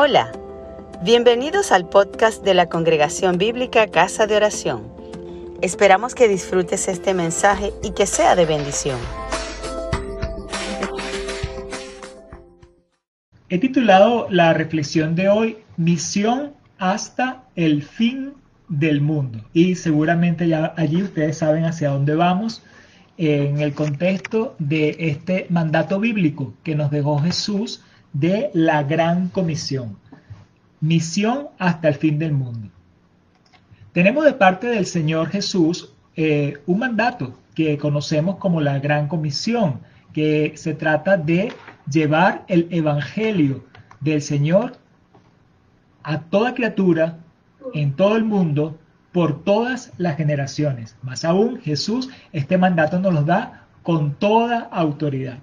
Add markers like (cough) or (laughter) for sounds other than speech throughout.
Hola, bienvenidos al podcast de la Congregación Bíblica Casa de Oración. Esperamos que disfrutes este mensaje y que sea de bendición. He titulado la reflexión de hoy Misión hasta el fin del mundo. Y seguramente ya allí ustedes saben hacia dónde vamos en el contexto de este mandato bíblico que nos dejó Jesús de la gran comisión. Misión hasta el fin del mundo. Tenemos de parte del Señor Jesús eh, un mandato que conocemos como la gran comisión, que se trata de llevar el Evangelio del Señor a toda criatura en todo el mundo por todas las generaciones. Más aún, Jesús este mandato nos lo da con toda autoridad.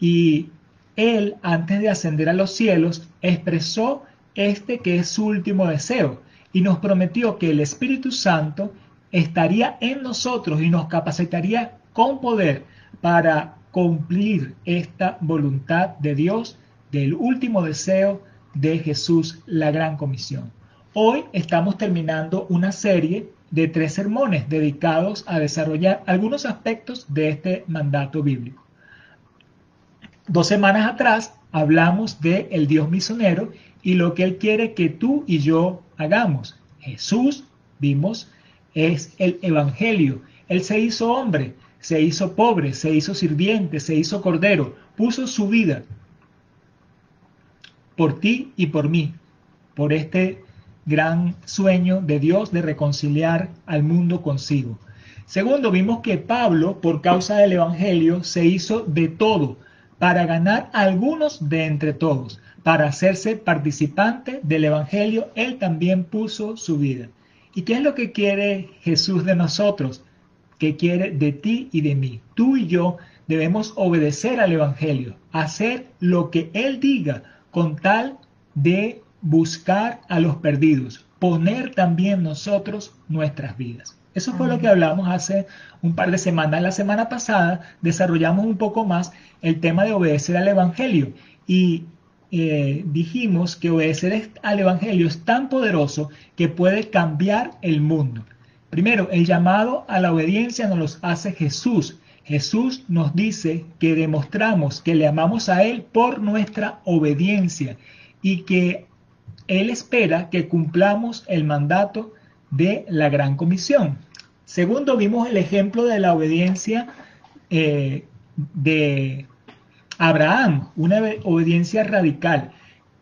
Y él, antes de ascender a los cielos, expresó este que es su último deseo y nos prometió que el Espíritu Santo estaría en nosotros y nos capacitaría con poder para cumplir esta voluntad de Dios del último deseo de Jesús, la gran comisión. Hoy estamos terminando una serie de tres sermones dedicados a desarrollar algunos aspectos de este mandato bíblico. Dos semanas atrás hablamos de el Dios misionero y lo que Él quiere que tú y yo hagamos. Jesús, vimos, es el Evangelio. Él se hizo hombre, se hizo pobre, se hizo sirviente, se hizo cordero, puso su vida por ti y por mí, por este gran sueño de Dios de reconciliar al mundo consigo. Segundo, vimos que Pablo, por causa del Evangelio, se hizo de todo, para ganar algunos de entre todos. Para hacerse participante del Evangelio, Él también puso su vida. ¿Y qué es lo que quiere Jesús de nosotros? ¿Qué quiere de ti y de mí? Tú y yo debemos obedecer al Evangelio, hacer lo que Él diga con tal de buscar a los perdidos, poner también nosotros nuestras vidas. Eso fue lo que hablamos hace un par de semanas. La semana pasada desarrollamos un poco más el tema de obedecer al Evangelio y eh, dijimos que obedecer al Evangelio es tan poderoso que puede cambiar el mundo. Primero, el llamado a la obediencia nos los hace Jesús. Jesús nos dice que demostramos que le amamos a Él por nuestra obediencia y que Él espera que cumplamos el mandato de la gran comisión. Segundo, vimos el ejemplo de la obediencia eh, de Abraham, una obediencia radical.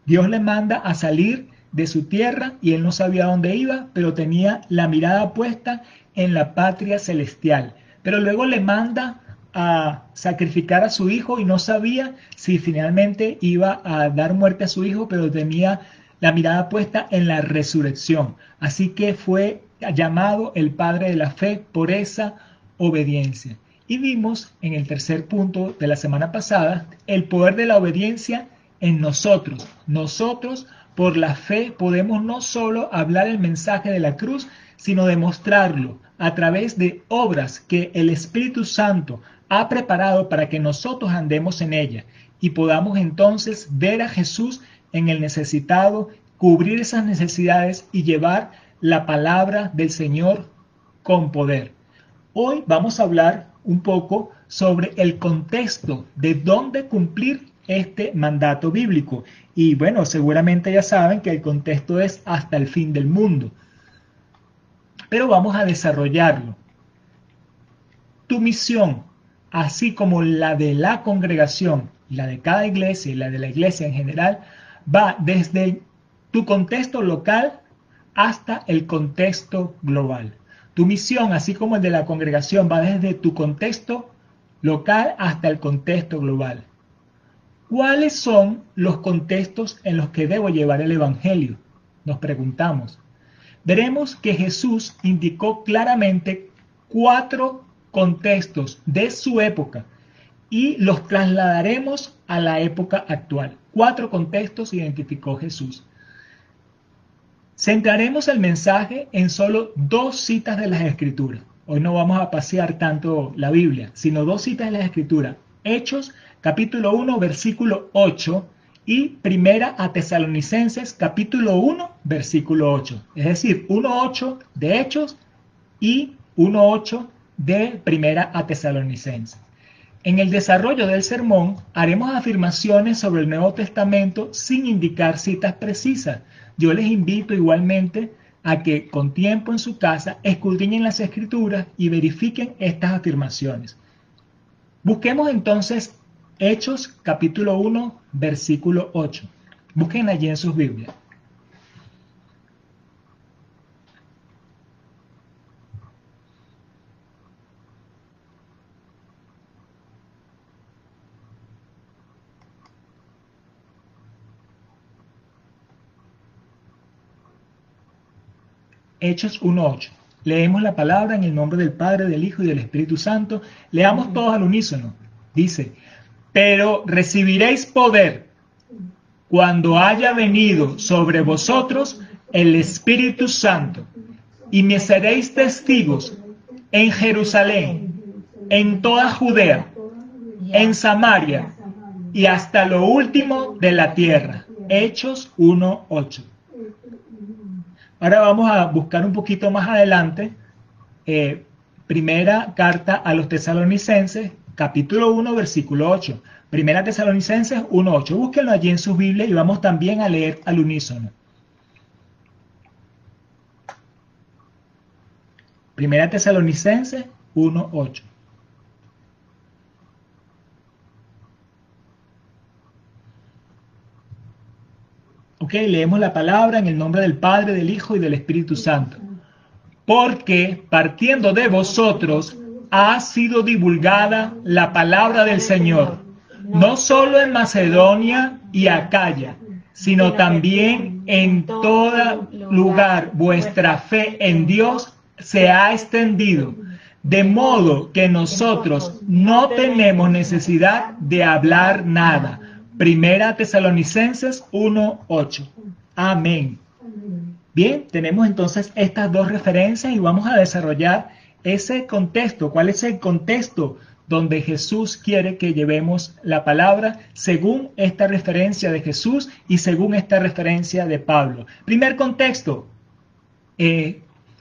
Dios le manda a salir de su tierra y él no sabía dónde iba, pero tenía la mirada puesta en la patria celestial. Pero luego le manda a sacrificar a su hijo y no sabía si finalmente iba a dar muerte a su hijo, pero tenía la mirada puesta en la resurrección. Así que fue llamado el Padre de la Fe por esa obediencia. Y vimos en el tercer punto de la semana pasada el poder de la obediencia en nosotros. Nosotros por la fe podemos no solo hablar el mensaje de la cruz, sino demostrarlo a través de obras que el Espíritu Santo ha preparado para que nosotros andemos en ella y podamos entonces ver a Jesús en el necesitado, cubrir esas necesidades y llevar la palabra del Señor con poder. Hoy vamos a hablar un poco sobre el contexto de dónde cumplir este mandato bíblico. Y bueno, seguramente ya saben que el contexto es hasta el fin del mundo. Pero vamos a desarrollarlo. Tu misión, así como la de la congregación, la de cada iglesia y la de la iglesia en general, va desde tu contexto local hasta el contexto global. Tu misión, así como el de la congregación, va desde tu contexto local hasta el contexto global. ¿Cuáles son los contextos en los que debo llevar el Evangelio? Nos preguntamos. Veremos que Jesús indicó claramente cuatro contextos de su época y los trasladaremos a la época actual. Cuatro contextos identificó Jesús. Centraremos el mensaje en solo dos citas de las Escrituras. Hoy no vamos a pasear tanto la Biblia, sino dos citas de las Escrituras. Hechos capítulo 1 versículo 8 y Primera a Tesalonicenses capítulo 1 versículo 8. Es decir, 1.8 de Hechos y 1.8 de Primera a Tesalonicenses. En el desarrollo del sermón haremos afirmaciones sobre el Nuevo Testamento sin indicar citas precisas. Yo les invito igualmente a que con tiempo en su casa escudriñen las escrituras y verifiquen estas afirmaciones. Busquemos entonces Hechos capítulo 1 versículo 8. Busquen allí en sus Biblias. Hechos 1.8. Leemos la palabra en el nombre del Padre, del Hijo y del Espíritu Santo. Leamos todos al unísono. Dice, pero recibiréis poder cuando haya venido sobre vosotros el Espíritu Santo y me seréis testigos en Jerusalén, en toda Judea, en Samaria y hasta lo último de la tierra. Hechos 1.8. Ahora vamos a buscar un poquito más adelante, eh, primera carta a los tesalonicenses, capítulo 1, versículo 8. Primera tesalonicenses 1.8. Búsquenlo allí en sus Biblias y vamos también a leer al unísono. Primera tesalonicenses 1.8. Ok, leemos la palabra en el nombre del Padre, del Hijo y del Espíritu Santo. Porque partiendo de vosotros ha sido divulgada la palabra del Señor, no solo en Macedonia y Acaya, sino también en todo lugar vuestra fe en Dios se ha extendido, de modo que nosotros no tenemos necesidad de hablar nada Primera Tesalonicenses 1.8. Amén. Bien, tenemos entonces estas dos referencias y vamos a desarrollar ese contexto. ¿Cuál es el contexto donde Jesús quiere que llevemos la palabra según esta referencia de Jesús y según esta referencia de Pablo? Primer contexto, eh,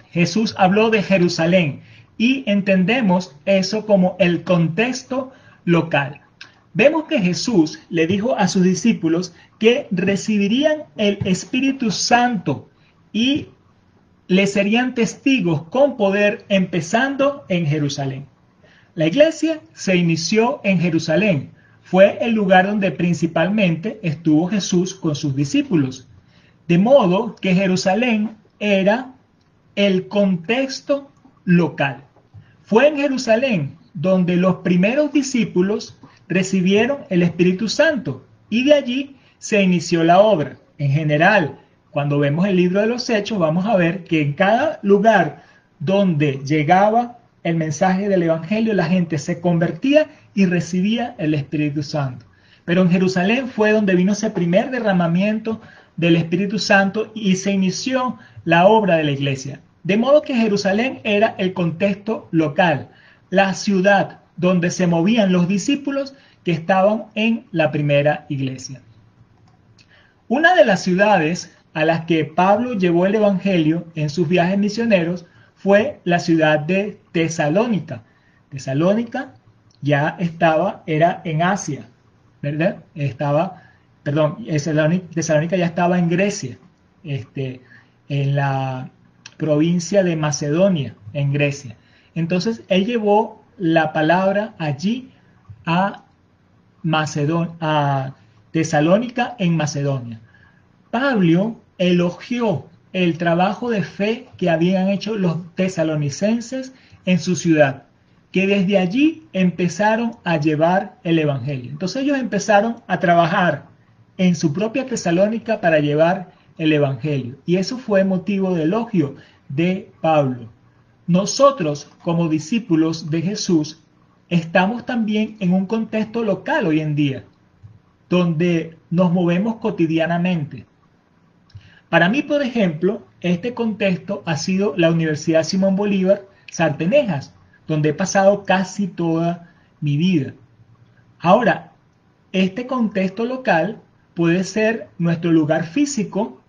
Jesús habló de Jerusalén y entendemos eso como el contexto local. Vemos que Jesús le dijo a sus discípulos que recibirían el Espíritu Santo y le serían testigos con poder empezando en Jerusalén. La iglesia se inició en Jerusalén. Fue el lugar donde principalmente estuvo Jesús con sus discípulos. De modo que Jerusalén era el contexto local. Fue en Jerusalén donde los primeros discípulos recibieron el Espíritu Santo y de allí se inició la obra. En general, cuando vemos el libro de los Hechos, vamos a ver que en cada lugar donde llegaba el mensaje del Evangelio, la gente se convertía y recibía el Espíritu Santo. Pero en Jerusalén fue donde vino ese primer derramamiento del Espíritu Santo y se inició la obra de la iglesia. De modo que Jerusalén era el contexto local, la ciudad donde se movían los discípulos que estaban en la primera iglesia. Una de las ciudades a las que Pablo llevó el Evangelio en sus viajes misioneros fue la ciudad de Tesalónica. Tesalónica ya estaba, era en Asia, ¿verdad? Estaba, perdón, Tesalónica ya estaba en Grecia, este, en la provincia de Macedonia, en Grecia. Entonces él llevó la palabra allí a, Macedonia, a Tesalónica en Macedonia. Pablo elogió el trabajo de fe que habían hecho los tesalonicenses en su ciudad, que desde allí empezaron a llevar el Evangelio. Entonces ellos empezaron a trabajar en su propia Tesalónica para llevar el Evangelio. Y eso fue motivo de elogio de Pablo. Nosotros, como discípulos de Jesús, estamos también en un contexto local hoy en día, donde nos movemos cotidianamente. Para mí, por ejemplo, este contexto ha sido la Universidad Simón Bolívar Sartenejas, donde he pasado casi toda mi vida. Ahora, este contexto local puede ser nuestro lugar físico,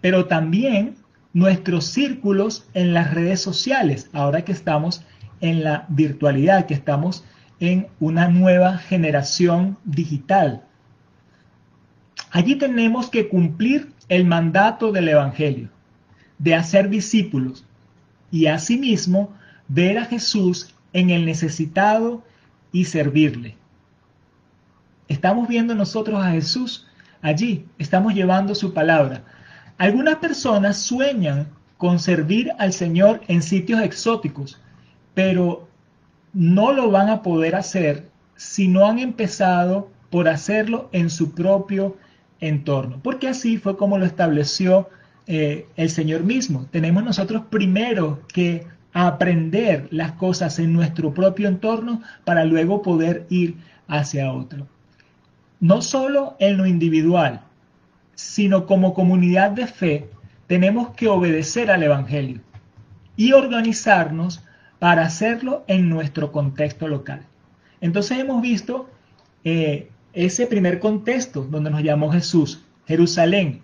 pero también nuestros círculos en las redes sociales, ahora que estamos en la virtualidad, que estamos en una nueva generación digital. Allí tenemos que cumplir el mandato del Evangelio, de hacer discípulos y asimismo ver a Jesús en el necesitado y servirle. Estamos viendo nosotros a Jesús allí, estamos llevando su palabra. Algunas personas sueñan con servir al Señor en sitios exóticos, pero no lo van a poder hacer si no han empezado por hacerlo en su propio entorno, porque así fue como lo estableció eh, el Señor mismo. Tenemos nosotros primero que aprender las cosas en nuestro propio entorno para luego poder ir hacia otro. No solo en lo individual, sino como comunidad de fe, tenemos que obedecer al Evangelio y organizarnos para hacerlo en nuestro contexto local. Entonces hemos visto eh, ese primer contexto donde nos llamó Jesús, Jerusalén,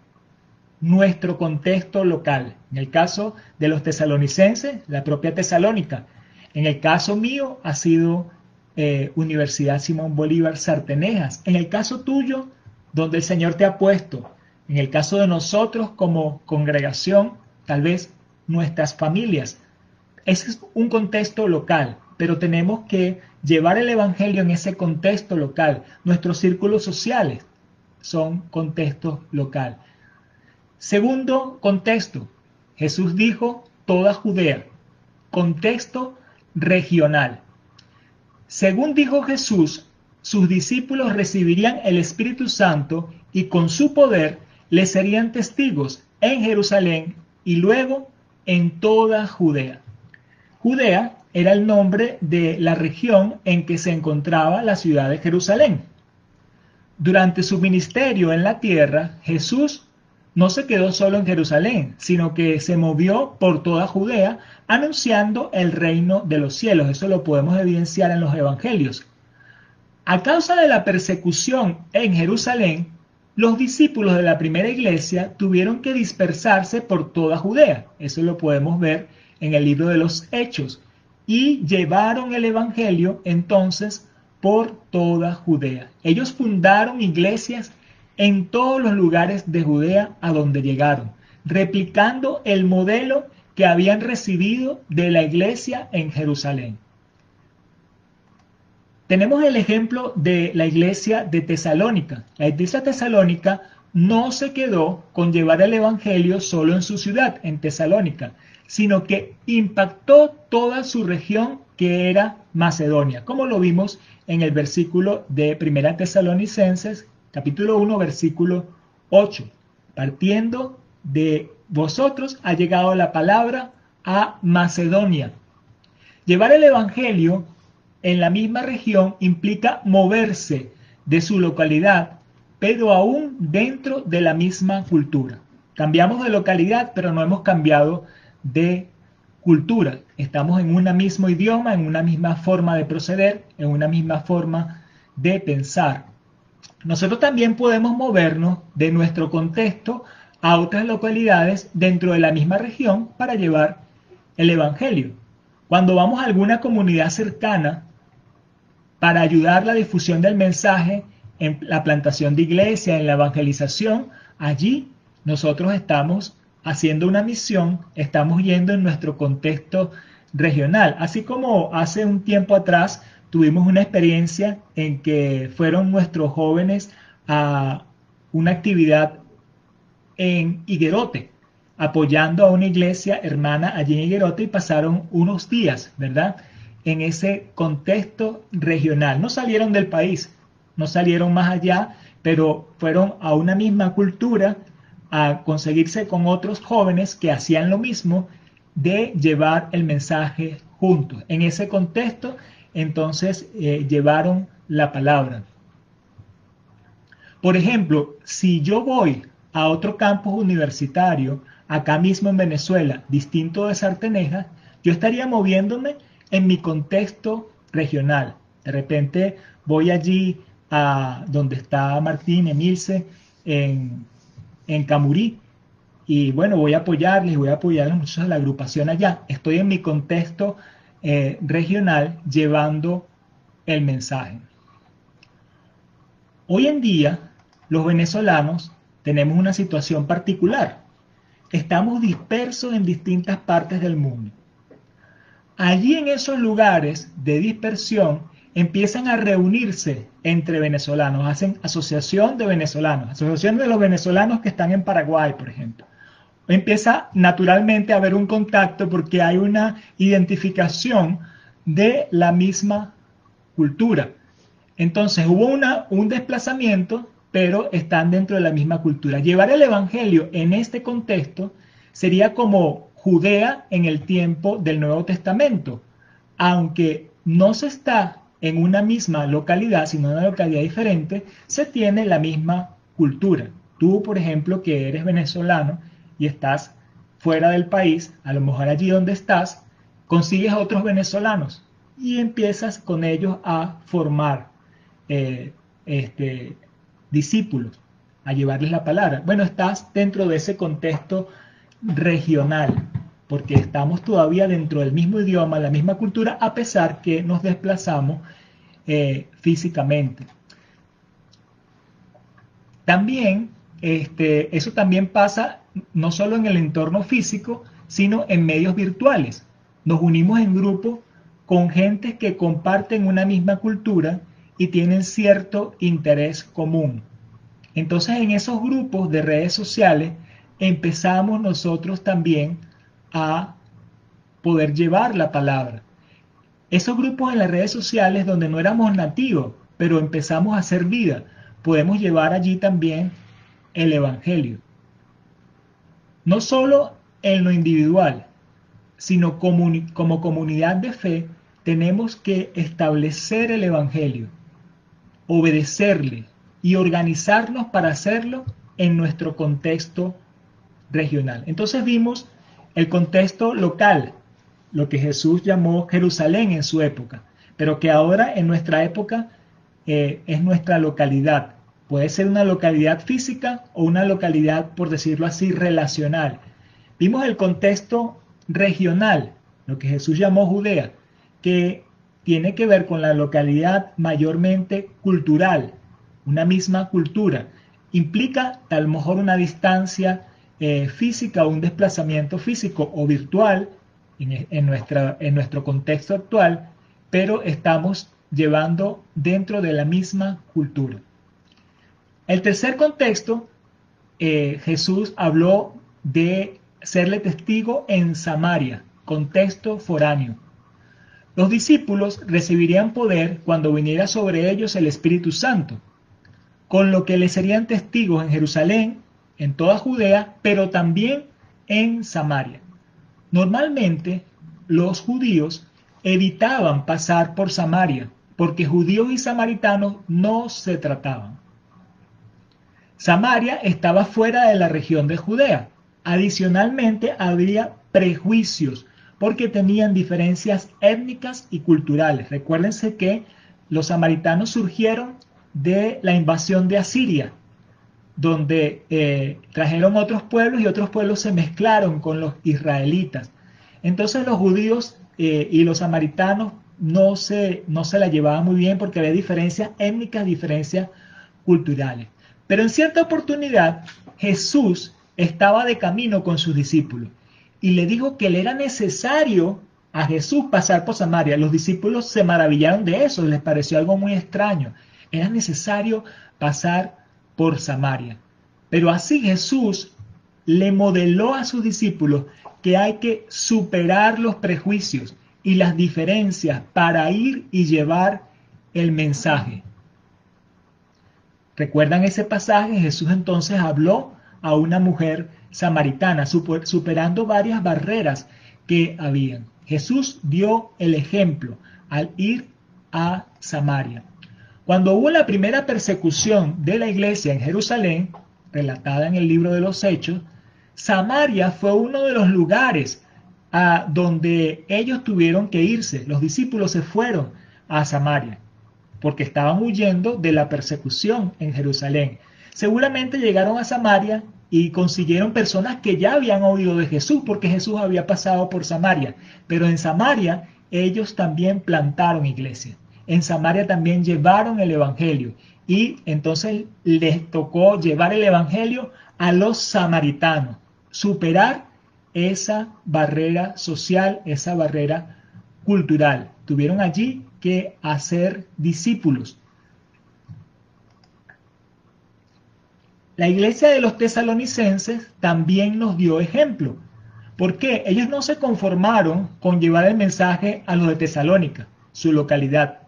nuestro contexto local. En el caso de los tesalonicenses, la propia Tesalónica. En el caso mío ha sido eh, Universidad Simón Bolívar Sartenejas. En el caso tuyo, donde el Señor te ha puesto. En el caso de nosotros como congregación, tal vez nuestras familias. Ese es un contexto local, pero tenemos que llevar el Evangelio en ese contexto local. Nuestros círculos sociales son contextos local. Segundo contexto, Jesús dijo toda Judea, contexto regional. Según dijo Jesús, sus discípulos recibirían el Espíritu Santo y con su poder le serían testigos en Jerusalén y luego en toda Judea. Judea era el nombre de la región en que se encontraba la ciudad de Jerusalén. Durante su ministerio en la tierra, Jesús no se quedó solo en Jerusalén, sino que se movió por toda Judea anunciando el reino de los cielos. Eso lo podemos evidenciar en los evangelios. A causa de la persecución en Jerusalén, los discípulos de la primera iglesia tuvieron que dispersarse por toda Judea. Eso lo podemos ver en el libro de los Hechos. Y llevaron el Evangelio entonces por toda Judea. Ellos fundaron iglesias en todos los lugares de Judea a donde llegaron, replicando el modelo que habían recibido de la iglesia en Jerusalén. Tenemos el ejemplo de la iglesia de Tesalónica. La iglesia tesalónica no se quedó con llevar el Evangelio solo en su ciudad, en Tesalónica, sino que impactó toda su región que era Macedonia, como lo vimos en el versículo de Primera Tesalonicenses, capítulo 1, versículo 8. Partiendo de vosotros ha llegado la palabra a Macedonia. Llevar el Evangelio en la misma región implica moverse de su localidad, pero aún dentro de la misma cultura. Cambiamos de localidad, pero no hemos cambiado de cultura. Estamos en un mismo idioma, en una misma forma de proceder, en una misma forma de pensar. Nosotros también podemos movernos de nuestro contexto a otras localidades dentro de la misma región para llevar el Evangelio. Cuando vamos a alguna comunidad cercana para ayudar la difusión del mensaje en la plantación de iglesia, en la evangelización, allí nosotros estamos haciendo una misión, estamos yendo en nuestro contexto regional. Así como hace un tiempo atrás tuvimos una experiencia en que fueron nuestros jóvenes a una actividad en Higuerote, apoyando a una iglesia hermana allí en Higuerote y pasaron unos días, ¿verdad? En ese contexto regional. No salieron del país, no salieron más allá, pero fueron a una misma cultura, a conseguirse con otros jóvenes que hacían lo mismo de llevar el mensaje juntos. En ese contexto, entonces, eh, llevaron la palabra. Por ejemplo, si yo voy a otro campus universitario, acá mismo en Venezuela, distinto de Sarteneja, yo estaría moviéndome en mi contexto regional. De repente voy allí a donde está Martín, Emilce, en, en Camurí. Y bueno, voy a apoyarles, voy a apoyar a muchachos de la agrupación allá. Estoy en mi contexto eh, regional llevando el mensaje. Hoy en día, los venezolanos tenemos una situación particular. Estamos dispersos en distintas partes del mundo. Allí en esos lugares de dispersión empiezan a reunirse entre venezolanos, hacen asociación de venezolanos, asociación de los venezolanos que están en Paraguay, por ejemplo. Empieza naturalmente a haber un contacto porque hay una identificación de la misma cultura. Entonces hubo una, un desplazamiento, pero están dentro de la misma cultura. Llevar el Evangelio en este contexto sería como Judea en el tiempo del Nuevo Testamento, aunque no se está en una misma localidad, sino en una localidad diferente, se tiene la misma cultura. Tú, por ejemplo, que eres venezolano y estás fuera del país, a lo mejor allí donde estás, consigues a otros venezolanos y empiezas con ellos a formar eh, este, discípulos, a llevarles la palabra. Bueno, estás dentro de ese contexto regional, porque estamos todavía dentro del mismo idioma, la misma cultura, a pesar que nos desplazamos eh, físicamente. También, este, eso también pasa no solo en el entorno físico, sino en medios virtuales. Nos unimos en grupos con gente que comparten una misma cultura y tienen cierto interés común. Entonces en esos grupos de redes sociales empezamos nosotros también a poder llevar la palabra. Esos grupos en las redes sociales donde no éramos nativos, pero empezamos a hacer vida, podemos llevar allí también el Evangelio. No solo en lo individual, sino como, como comunidad de fe, tenemos que establecer el Evangelio, obedecerle y organizarnos para hacerlo en nuestro contexto regional. Entonces vimos el contexto local, lo que Jesús llamó Jerusalén en su época, pero que ahora en nuestra época eh, es nuestra localidad. Puede ser una localidad física o una localidad, por decirlo así, relacional. Vimos el contexto regional, lo que Jesús llamó Judea, que tiene que ver con la localidad mayormente cultural, una misma cultura. Implica lo mejor una distancia eh, física un desplazamiento físico o virtual en, en nuestro contexto actual, pero estamos llevando dentro de la misma cultura. El tercer contexto, eh, Jesús habló de serle testigo en Samaria, contexto foráneo. Los discípulos recibirían poder cuando viniera sobre ellos el Espíritu Santo, con lo que le serían testigos en Jerusalén, en toda Judea, pero también en Samaria. Normalmente los judíos evitaban pasar por Samaria, porque judíos y samaritanos no se trataban. Samaria estaba fuera de la región de Judea. Adicionalmente había prejuicios, porque tenían diferencias étnicas y culturales. Recuérdense que los samaritanos surgieron de la invasión de Asiria, donde eh, trajeron otros pueblos y otros pueblos se mezclaron con los israelitas. Entonces los judíos eh, y los samaritanos no se, no se la llevaban muy bien porque había diferencias étnicas, diferencias culturales. Pero en cierta oportunidad Jesús estaba de camino con sus discípulos y le dijo que le era necesario a Jesús pasar por Samaria. Los discípulos se maravillaron de eso, les pareció algo muy extraño. Era necesario pasar por Samaria. Pero así Jesús le modeló a sus discípulos que hay que superar los prejuicios y las diferencias para ir y llevar el mensaje. ¿Recuerdan ese pasaje? Jesús entonces habló a una mujer samaritana, superando varias barreras que habían. Jesús dio el ejemplo al ir a Samaria. Cuando hubo la primera persecución de la iglesia en Jerusalén, relatada en el libro de los Hechos, Samaria fue uno de los lugares a donde ellos tuvieron que irse. Los discípulos se fueron a Samaria porque estaban huyendo de la persecución en Jerusalén. Seguramente llegaron a Samaria y consiguieron personas que ya habían oído de Jesús, porque Jesús había pasado por Samaria. Pero en Samaria ellos también plantaron iglesia. En Samaria también llevaron el Evangelio. Y entonces les tocó llevar el Evangelio a los samaritanos, superar esa barrera social, esa barrera cultural. Tuvieron allí que hacer discípulos. La iglesia de los tesalonicenses también nos dio ejemplo. porque Ellos no se conformaron con llevar el mensaje a los de Tesalónica, su localidad,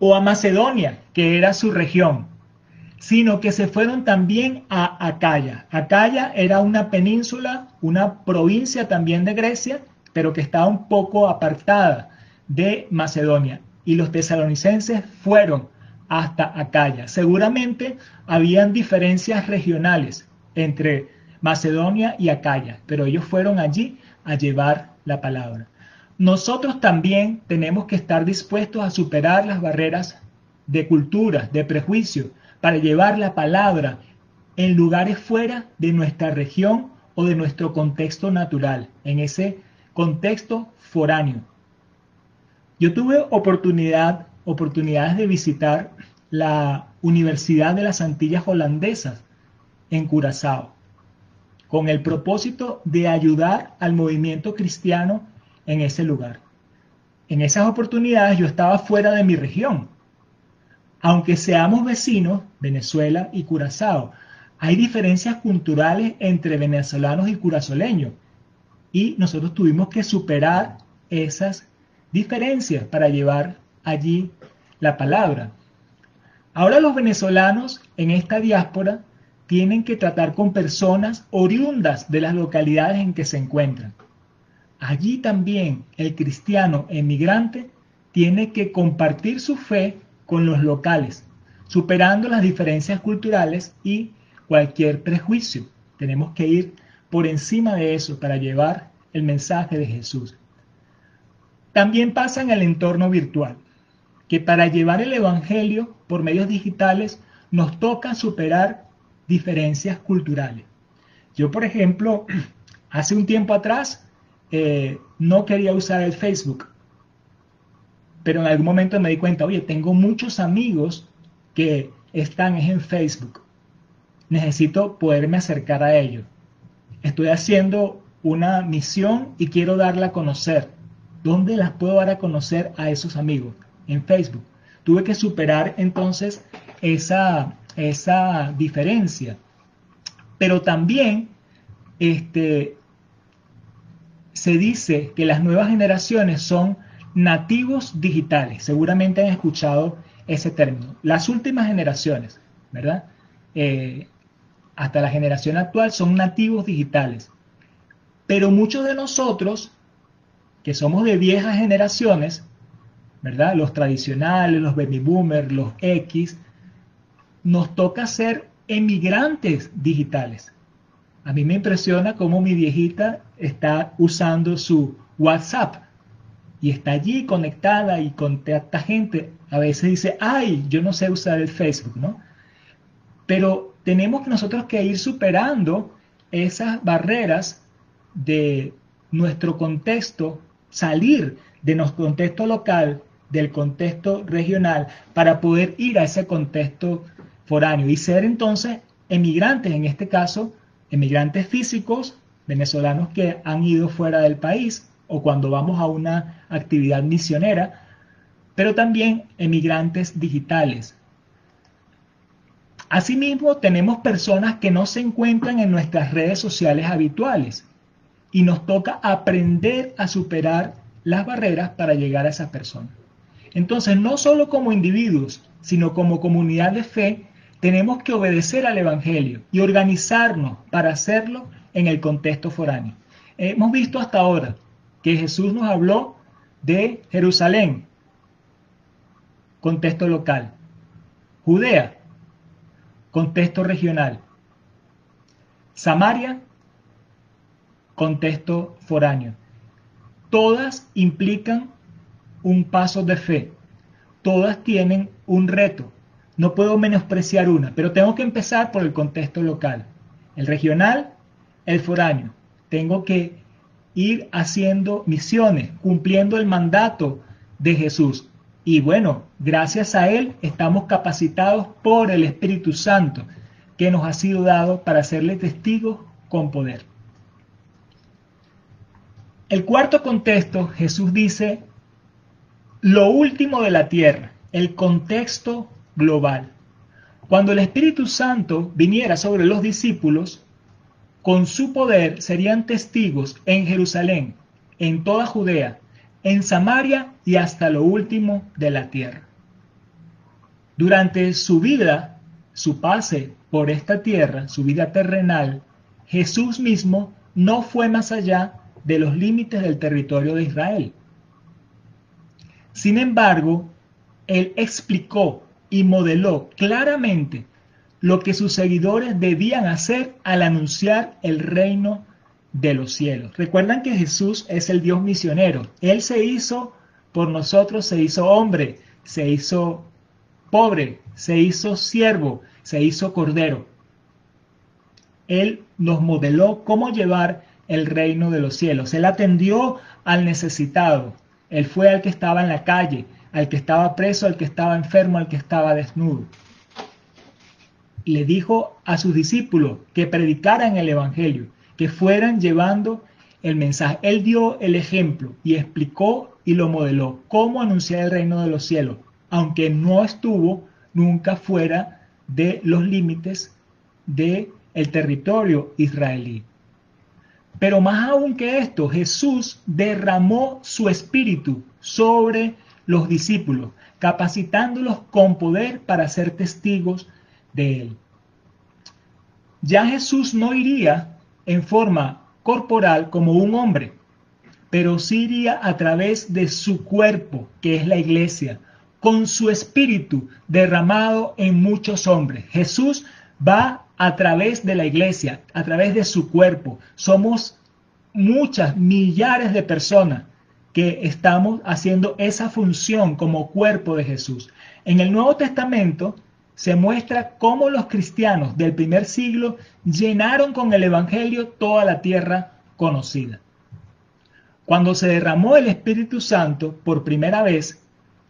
o a Macedonia, que era su región, sino que se fueron también a Acaya. Acaya era una península, una provincia también de Grecia, pero que estaba un poco apartada de Macedonia. Y los tesalonicenses fueron hasta Acaya. Seguramente habían diferencias regionales entre Macedonia y Acaya, pero ellos fueron allí a llevar la palabra. Nosotros también tenemos que estar dispuestos a superar las barreras de cultura, de prejuicio, para llevar la palabra en lugares fuera de nuestra región o de nuestro contexto natural, en ese contexto foráneo. Yo tuve oportunidad oportunidades de visitar la Universidad de las Antillas Holandesas en Curazao, con el propósito de ayudar al movimiento cristiano en ese lugar. En esas oportunidades yo estaba fuera de mi región. Aunque seamos vecinos, Venezuela y Curazao, hay diferencias culturales entre venezolanos y curazoleños y nosotros tuvimos que superar esas diferencias para llevar allí la palabra. Ahora los venezolanos en esta diáspora tienen que tratar con personas oriundas de las localidades en que se encuentran. Allí también el cristiano emigrante tiene que compartir su fe con los locales, superando las diferencias culturales y cualquier prejuicio. Tenemos que ir por encima de eso para llevar el mensaje de Jesús. También pasa en el entorno virtual, que para llevar el Evangelio por medios digitales nos toca superar diferencias culturales. Yo, por ejemplo, (clears throat) hace un tiempo atrás eh, no quería usar el Facebook, pero en algún momento me di cuenta, oye, tengo muchos amigos que están en Facebook. Necesito poderme acercar a ellos. Estoy haciendo una misión y quiero darla a conocer. ¿Dónde las puedo dar a conocer a esos amigos? En Facebook. Tuve que superar entonces esa, esa diferencia. Pero también este, se dice que las nuevas generaciones son nativos digitales. Seguramente han escuchado ese término. Las últimas generaciones, ¿verdad? Eh, hasta la generación actual son nativos digitales. Pero muchos de nosotros que somos de viejas generaciones, ¿verdad? Los tradicionales, los baby boomers, los X, nos toca ser emigrantes digitales. A mí me impresiona cómo mi viejita está usando su WhatsApp y está allí conectada y contacta gente. A veces dice, ay, yo no sé usar el Facebook, ¿no? Pero tenemos nosotros que ir superando esas barreras de nuestro contexto salir de nuestro contexto local, del contexto regional, para poder ir a ese contexto foráneo y ser entonces emigrantes, en este caso, emigrantes físicos, venezolanos que han ido fuera del país o cuando vamos a una actividad misionera, pero también emigrantes digitales. Asimismo, tenemos personas que no se encuentran en nuestras redes sociales habituales y nos toca aprender a superar las barreras para llegar a esa persona. Entonces, no solo como individuos, sino como comunidad de fe, tenemos que obedecer al Evangelio y organizarnos para hacerlo en el contexto foráneo. Hemos visto hasta ahora que Jesús nos habló de Jerusalén, contexto local, Judea, contexto regional, Samaria, contexto foráneo. Todas implican un paso de fe, todas tienen un reto. No puedo menospreciar una, pero tengo que empezar por el contexto local, el regional, el foráneo. Tengo que ir haciendo misiones, cumpliendo el mandato de Jesús. Y bueno, gracias a Él estamos capacitados por el Espíritu Santo que nos ha sido dado para serle testigos con poder. El cuarto contexto, Jesús dice, lo último de la tierra, el contexto global. Cuando el Espíritu Santo viniera sobre los discípulos, con su poder serían testigos en Jerusalén, en toda Judea, en Samaria y hasta lo último de la tierra. Durante su vida, su pase por esta tierra, su vida terrenal, Jesús mismo no fue más allá de los límites del territorio de Israel. Sin embargo, él explicó y modeló claramente lo que sus seguidores debían hacer al anunciar el reino de los cielos. Recuerdan que Jesús es el Dios misionero. Él se hizo por nosotros, se hizo hombre, se hizo pobre, se hizo siervo, se hizo cordero. Él nos modeló cómo llevar el reino de los cielos. Él atendió al necesitado. Él fue al que estaba en la calle, al que estaba preso, al que estaba enfermo, al que estaba desnudo. Le dijo a sus discípulos que predicaran el Evangelio, que fueran llevando el mensaje. Él dio el ejemplo y explicó y lo modeló cómo anunciar el reino de los cielos, aunque no estuvo nunca fuera de los límites del el territorio israelí. Pero más aún que esto, Jesús derramó su espíritu sobre los discípulos, capacitándolos con poder para ser testigos de él. Ya Jesús no iría en forma corporal como un hombre, pero sí iría a través de su cuerpo, que es la iglesia, con su espíritu derramado en muchos hombres. Jesús va a través de la iglesia, a través de su cuerpo. Somos muchas, millares de personas que estamos haciendo esa función como cuerpo de Jesús. En el Nuevo Testamento se muestra cómo los cristianos del primer siglo llenaron con el Evangelio toda la tierra conocida. Cuando se derramó el Espíritu Santo por primera vez,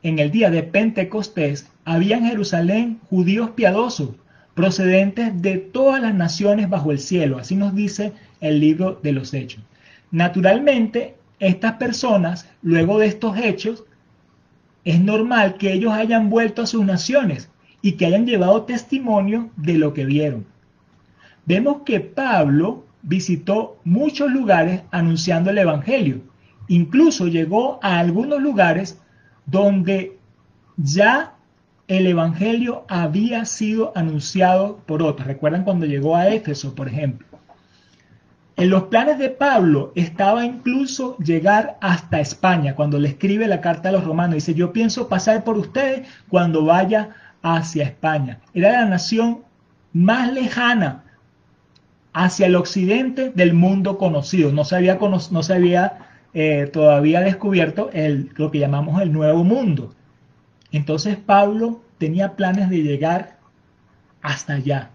en el día de Pentecostés, había en Jerusalén judíos piadosos, procedentes de todas las naciones bajo el cielo. Así nos dice el libro de los Hechos. Naturalmente, estas personas, luego de estos hechos, es normal que ellos hayan vuelto a sus naciones y que hayan llevado testimonio de lo que vieron. Vemos que Pablo visitó muchos lugares anunciando el Evangelio. Incluso llegó a algunos lugares donde ya el Evangelio había sido anunciado por otros. Recuerdan cuando llegó a Éfeso, por ejemplo. En los planes de Pablo estaba incluso llegar hasta España, cuando le escribe la carta a los romanos. Dice, yo pienso pasar por ustedes cuando vaya hacia España. Era la nación más lejana hacia el occidente del mundo conocido. No se había, eh, todavía descubierto el, lo que llamamos el nuevo mundo. Entonces Pablo tenía planes de llegar hasta allá.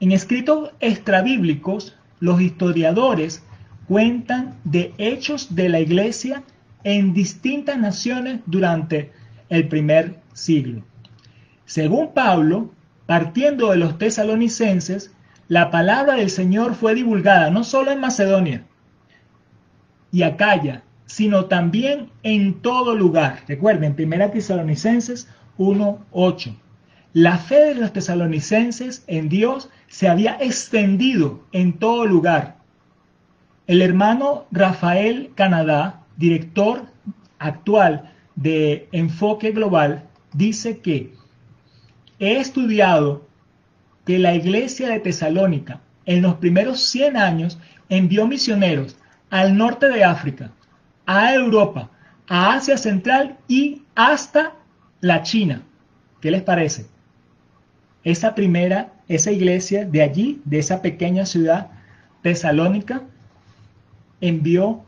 En escritos extrabíblicos los historiadores cuentan de hechos de la iglesia en distintas naciones durante el primer siglo. Según Pablo, partiendo de los tesalonicenses, la palabra del Señor fue divulgada no solo en Macedonia y Acaya, sino también en todo lugar. Recuerden, 1 Tesalonicenses 1.8. La fe de los tesalonicenses en Dios se había extendido en todo lugar. El hermano Rafael Canadá, director actual de Enfoque Global, dice que he estudiado que la iglesia de Tesalónica en los primeros 100 años envió misioneros al norte de África, a Europa, a Asia Central y hasta la China. ¿Qué les parece? Esa primera, esa iglesia de allí, de esa pequeña ciudad tesalónica, envió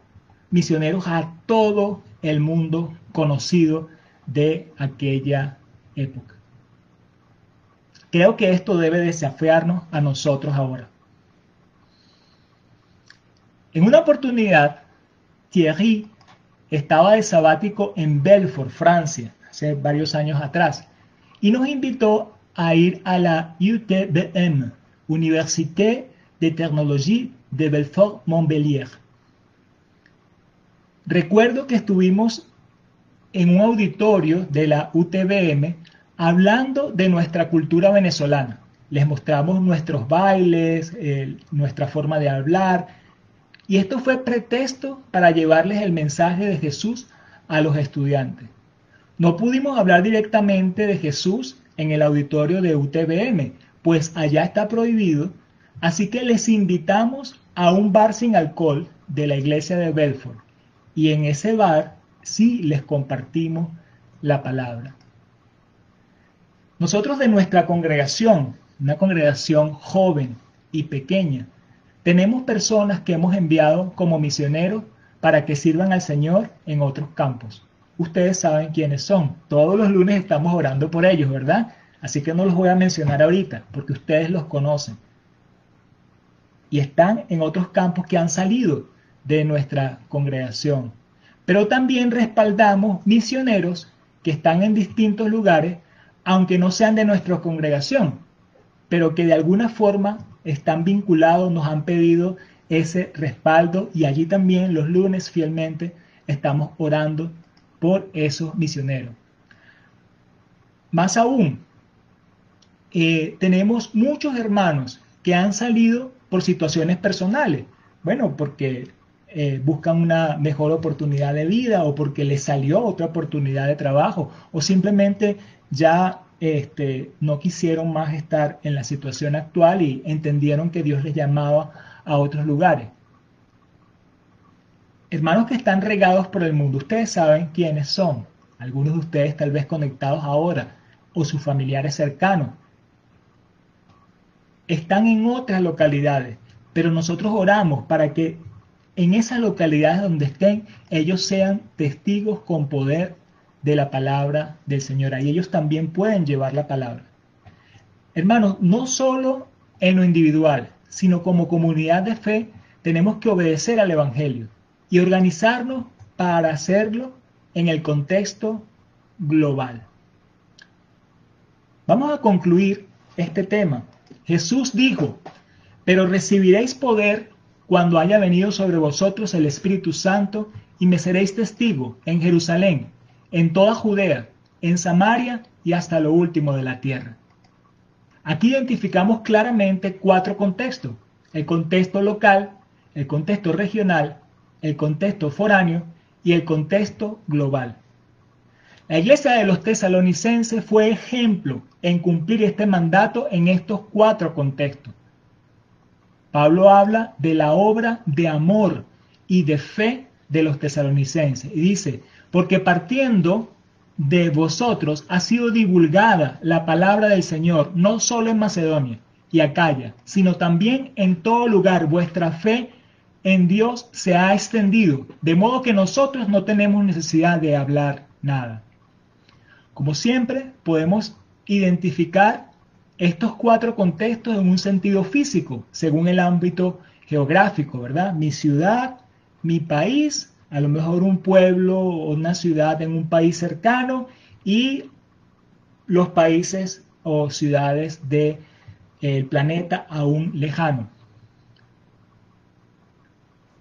misioneros a todo el mundo conocido de aquella época. Creo que esto debe desafiarnos a nosotros ahora. En una oportunidad, Thierry estaba de sabático en Belfort, Francia, hace varios años atrás, y nos invitó a ir a la UTBM, Université de Technologie de Belfort-Montbéliard. Recuerdo que estuvimos en un auditorio de la UTBM hablando de nuestra cultura venezolana. Les mostramos nuestros bailes, nuestra forma de hablar, y esto fue pretexto para llevarles el mensaje de Jesús a los estudiantes. No pudimos hablar directamente de Jesús en el auditorio de UTBM, pues allá está prohibido, así que les invitamos a un bar sin alcohol de la iglesia de Belfort. Y en ese bar sí les compartimos la palabra. Nosotros de nuestra congregación, una congregación joven y pequeña, tenemos personas que hemos enviado como misioneros para que sirvan al Señor en otros campos. Ustedes saben quiénes son. Todos los lunes estamos orando por ellos, ¿verdad? Así que no los voy a mencionar ahorita, porque ustedes los conocen. Y están en otros campos que han salido de nuestra congregación. Pero también respaldamos misioneros que están en distintos lugares, aunque no sean de nuestra congregación, pero que de alguna forma están vinculados, nos han pedido ese respaldo y allí también los lunes fielmente estamos orando por esos misioneros. Más aún, eh, tenemos muchos hermanos que han salido por situaciones personales. Bueno, porque eh, buscan una mejor oportunidad de vida o porque les salió otra oportunidad de trabajo o simplemente ya este, no quisieron más estar en la situación actual y entendieron que Dios les llamaba a otros lugares. Hermanos que están regados por el mundo, ustedes saben quiénes son. Algunos de ustedes tal vez conectados ahora o sus familiares cercanos. Están en otras localidades, pero nosotros oramos para que en esas localidades donde estén ellos sean testigos con poder de la palabra del Señor. Ahí ellos también pueden llevar la palabra. Hermanos, no solo en lo individual, sino como comunidad de fe, tenemos que obedecer al Evangelio y organizarnos para hacerlo en el contexto global. Vamos a concluir este tema. Jesús dijo, pero recibiréis poder cuando haya venido sobre vosotros el Espíritu Santo y me seréis testigo en Jerusalén, en toda Judea, en Samaria y hasta lo último de la tierra. Aquí identificamos claramente cuatro contextos. El contexto local, el contexto regional, el contexto foráneo y el contexto global. La iglesia de los tesalonicenses fue ejemplo en cumplir este mandato en estos cuatro contextos. Pablo habla de la obra de amor y de fe de los tesalonicenses y dice, porque partiendo de vosotros ha sido divulgada la palabra del Señor, no solo en Macedonia y Acaya, sino también en todo lugar vuestra fe en Dios se ha extendido, de modo que nosotros no tenemos necesidad de hablar nada. Como siempre, podemos identificar estos cuatro contextos en un sentido físico, según el ámbito geográfico, ¿verdad? Mi ciudad, mi país a lo mejor un pueblo o una ciudad en un país cercano y los países o ciudades del planeta aún lejano.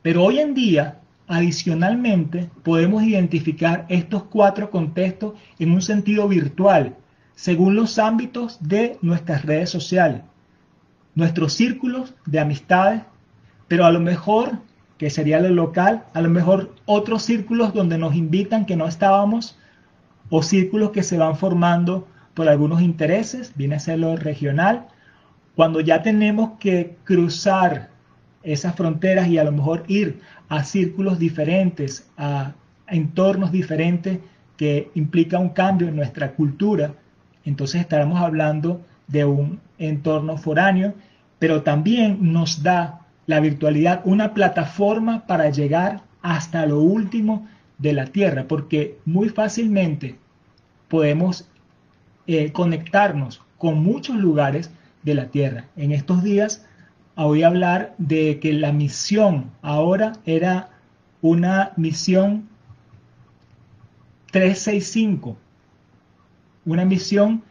Pero hoy en día, adicionalmente, podemos identificar estos cuatro contextos en un sentido virtual, según los ámbitos de nuestras redes sociales, nuestros círculos de amistades, pero a lo mejor que sería lo local, a lo mejor otros círculos donde nos invitan que no estábamos, o círculos que se van formando por algunos intereses, viene a ser lo regional, cuando ya tenemos que cruzar esas fronteras y a lo mejor ir a círculos diferentes, a entornos diferentes que implica un cambio en nuestra cultura, entonces estaremos hablando de un entorno foráneo, pero también nos da la virtualidad una plataforma para llegar hasta lo último de la Tierra, porque muy fácilmente podemos eh, conectarnos con muchos lugares de la tierra. En estos días oí hablar de que la misión ahora era una misión 365, una misión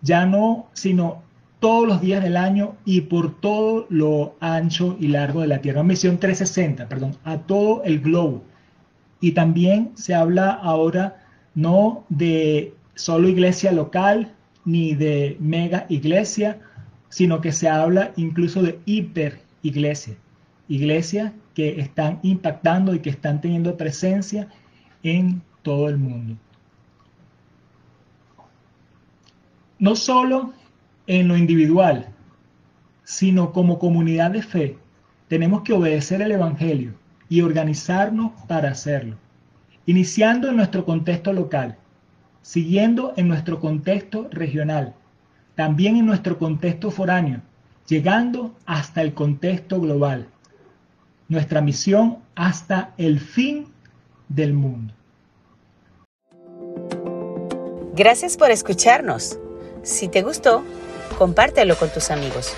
ya no, sino todos los días del año y por todo lo ancho y largo de la Tierra. Una misión 360, perdón, a todo el globo. Y también se habla ahora no de solo iglesia local ni de mega iglesia, sino que se habla incluso de hiper iglesia. Iglesias que están impactando y que están teniendo presencia en todo el mundo. No solo en lo individual, sino como comunidad de fe, tenemos que obedecer el Evangelio y organizarnos para hacerlo, iniciando en nuestro contexto local, siguiendo en nuestro contexto regional, también en nuestro contexto foráneo, llegando hasta el contexto global, nuestra misión hasta el fin del mundo. Gracias por escucharnos. Si te gustó, compártelo con tus amigos.